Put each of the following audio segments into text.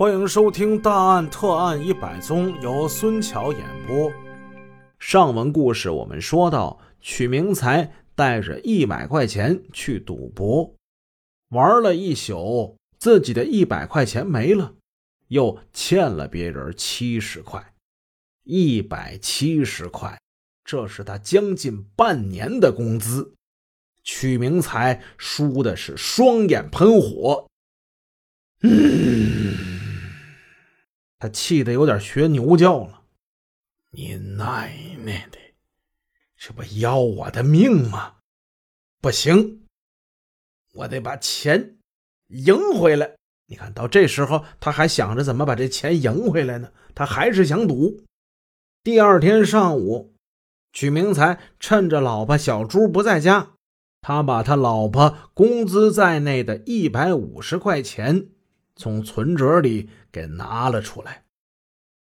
欢迎收听《大案特案一百宗》，由孙桥演播。上文故事我们说到，曲明才带着一百块钱去赌博，玩了一宿，自己的一百块钱没了，又欠了别人七十块，一百七十块，这是他将近半年的工资。曲明才输的是双眼喷火，嗯，他气得有点学牛叫了。你奶奶的，这不要我的命吗？不行，我得把钱赢回来。你看到这时候，他还想着怎么把这钱赢回来呢？他还是想赌。第二天上午，曲明才趁着老婆小朱不在家。他把他老婆工资在内的一百五十块钱从存折里给拿了出来。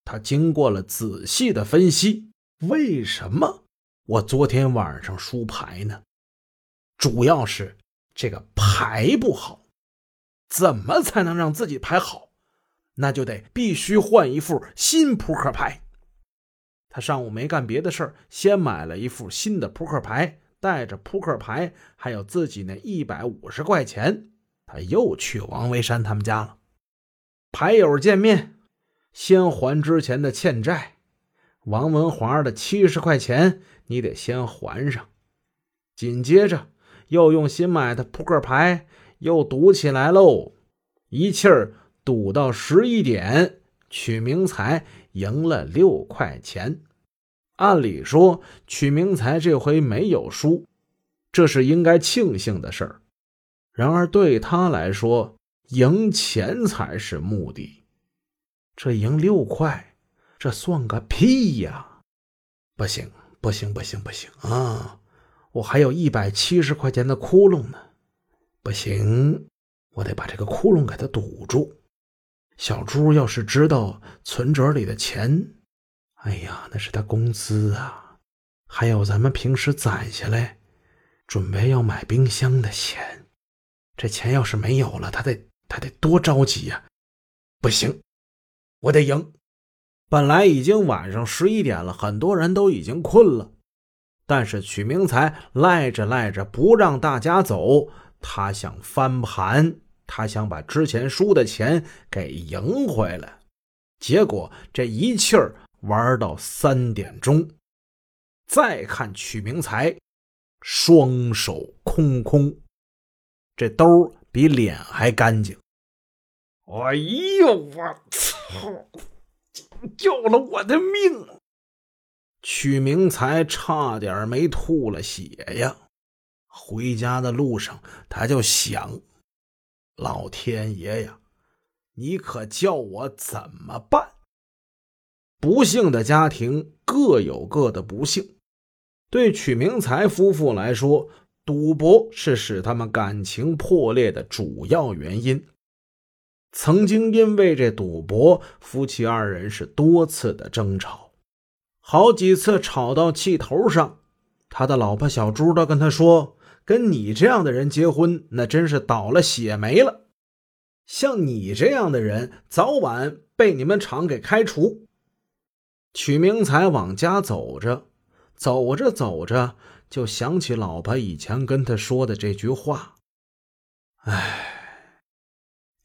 他经过了仔细的分析，为什么我昨天晚上输牌呢？主要是这个牌不好。怎么才能让自己牌好？那就得必须换一副新扑克牌。他上午没干别的事儿，先买了一副新的扑克牌。带着扑克牌，还有自己那一百五十块钱，他又去王维山他们家了。牌友见面，先还之前的欠债。王文华的七十块钱，你得先还上。紧接着，又用新买的扑克牌又赌起来喽，一气儿赌到十一点，曲明才赢了六块钱。按理说，曲明才这回没有输，这是应该庆幸的事儿。然而对他来说，赢钱才是目的。这赢六块，这算个屁呀！不行，不行，不行，不行啊！我还有一百七十块钱的窟窿呢，不行，我得把这个窟窿给他堵住。小猪要是知道存折里的钱，哎呀，那是他工资啊，还有咱们平时攒下来，准备要买冰箱的钱。这钱要是没有了，他得他得多着急呀！不行，我得赢。本来已经晚上十一点了，很多人都已经困了，但是曲明才赖着赖着不让大家走，他想翻盘，他想把之前输的钱给赢回来。结果这一气儿。玩到三点钟，再看曲明才，双手空空，这兜比脸还干净。哎呦，我操！救了我的命！曲明才差点没吐了血呀！回家的路上，他就想：老天爷呀，你可叫我怎么办？不幸的家庭各有各的不幸。对曲明才夫妇来说，赌博是使他们感情破裂的主要原因。曾经因为这赌博，夫妻二人是多次的争吵，好几次吵到气头上。他的老婆小朱都跟他说：“跟你这样的人结婚，那真是倒了血霉了。像你这样的人，早晚被你们厂给开除。”曲明才往家走着，走着走着，就想起老婆以前跟他说的这句话。唉，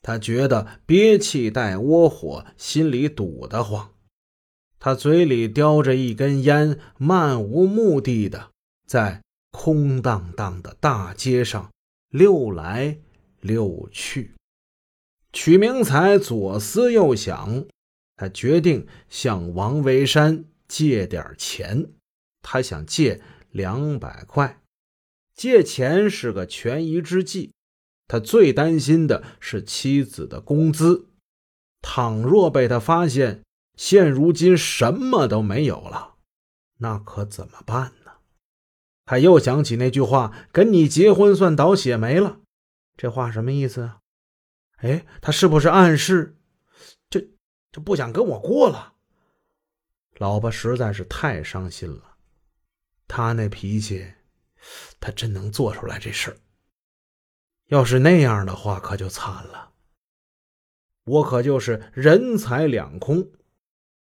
他觉得憋气带窝火，心里堵得慌。他嘴里叼着一根烟，漫无目的的在空荡荡的大街上溜来溜去。曲明才左思右想。他决定向王维山借点钱，他想借两百块。借钱是个权宜之计，他最担心的是妻子的工资。倘若被他发现，现如今什么都没有了，那可怎么办呢？他又想起那句话：“跟你结婚算倒血霉了。”这话什么意思啊？哎，他是不是暗示？这就不想跟我过了，老婆实在是太伤心了。他那脾气，他真能做出来这事儿。要是那样的话，可就惨了。我可就是人财两空。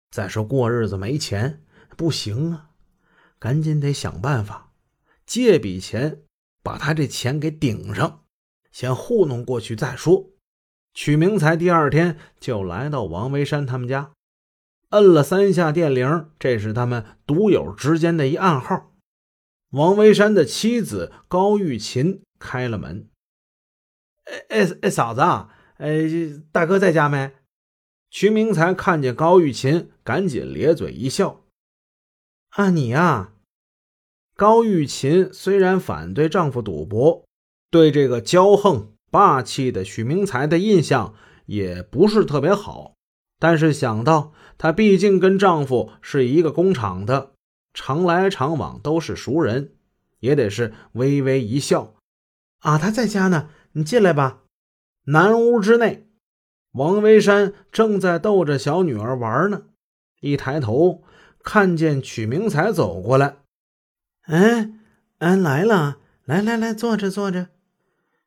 再说过日子没钱不行啊，赶紧得想办法借笔钱，把他这钱给顶上，先糊弄过去再说。曲明才第二天就来到王维山他们家，摁了三下电铃，这是他们独有之间的一暗号。王维山的妻子高玉琴开了门。哎哎哎，嫂子，哎，大哥在家没？徐明才看见高玉琴，赶紧咧嘴一笑：“啊，你呀。”高玉琴虽然反对丈夫赌博，对这个骄横霸气的许明才的印象也不是特别好，但是想到她毕竟跟丈夫是一个工厂的，常来常往都是熟人，也得是微微一笑：“啊，他在家呢，你进来吧。”南屋之内。王维山正在逗着小女儿玩呢，一抬头看见曲明才走过来，哎，俺来了，来来来，坐着坐着。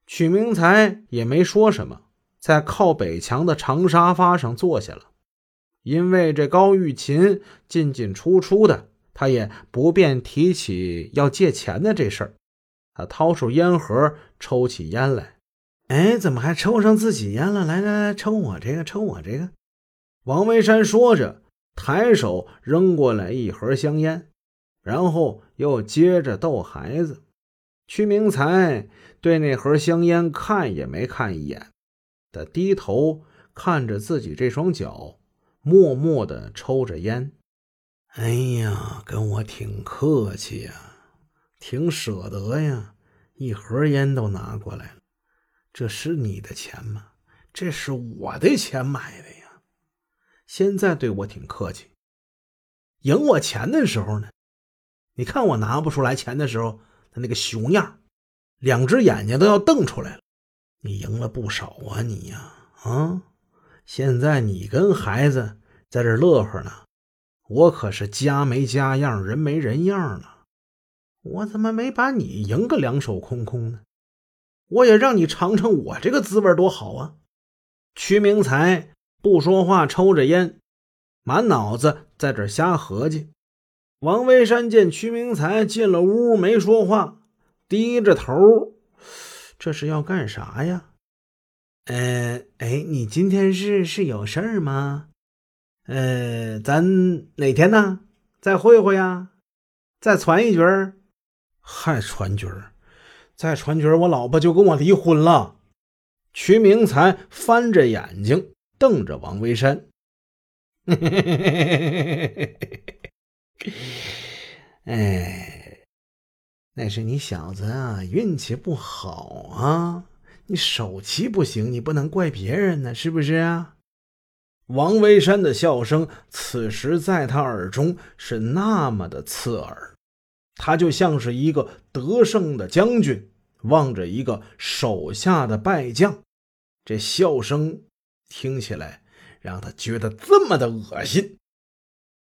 曲明才也没说什么，在靠北墙的长沙发上坐下了。因为这高玉琴进进出出的，他也不便提起要借钱的这事儿。他掏出烟盒，抽起烟来。哎，怎么还抽上自己烟了？来来来，抽我这个，抽我这个。王维山说着，抬手扔过来一盒香烟，然后又接着逗孩子。屈明才对那盒香烟看也没看一眼，他低头看着自己这双脚，默默的抽着烟。哎呀，跟我挺客气呀，挺舍得呀，一盒烟都拿过来了。这是你的钱吗？这是我的钱买的呀。现在对我挺客气，赢我钱的时候呢？你看我拿不出来钱的时候，他那个熊样，两只眼睛都要瞪出来了。你赢了不少啊，你呀，啊！现在你跟孩子在这乐呵呢，我可是家没家样，人没人样了。我怎么没把你赢个两手空空呢？我也让你尝尝我这个滋味多好啊！屈明才不说话，抽着烟，满脑子在这瞎合计。王维山见屈明才进了屋，没说话，低着头，这是要干啥呀？呃，哎，你今天是是有事儿吗？呃，咱哪天呢？再会会呀？再传一局儿？还传局儿？再传局儿我老婆就跟我离婚了。曲明才翻着眼睛瞪着王维山，哎，那是你小子啊，运气不好啊！你手气不行，你不能怪别人呢，是不是啊？王维山的笑声此时在他耳中是那么的刺耳。他就像是一个得胜的将军，望着一个手下的败将，这笑声听起来让他觉得这么的恶心。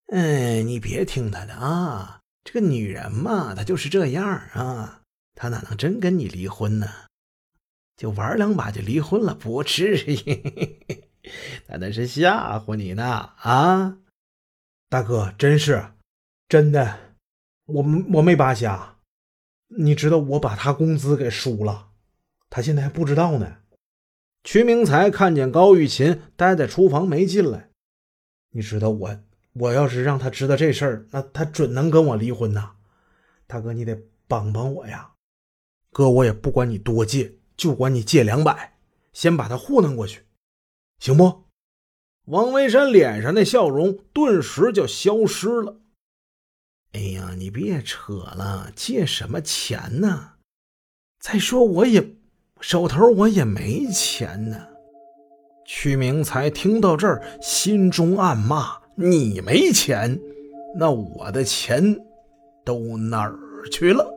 哎，你别听他的啊，这个女人嘛，她就是这样啊，她哪能真跟你离婚呢？就玩两把就离婚了，不至于。他那是吓唬你呢啊，大哥，真是真的。我我没扒瞎，你知道我把他工资给输了，他现在还不知道呢。曲明才看见高玉琴待在厨房没进来，你知道我我要是让他知道这事儿，那他准能跟我离婚呐。大哥，你得帮帮我呀！哥，我也不管你多借，就管你借两百，先把他糊弄过去，行不？王维山脸上的笑容顿时就消失了。哎呀，你别扯了，借什么钱呢？再说我也手头我也没钱呢。屈明才听到这儿，心中暗骂：“你没钱，那我的钱都哪儿去了？”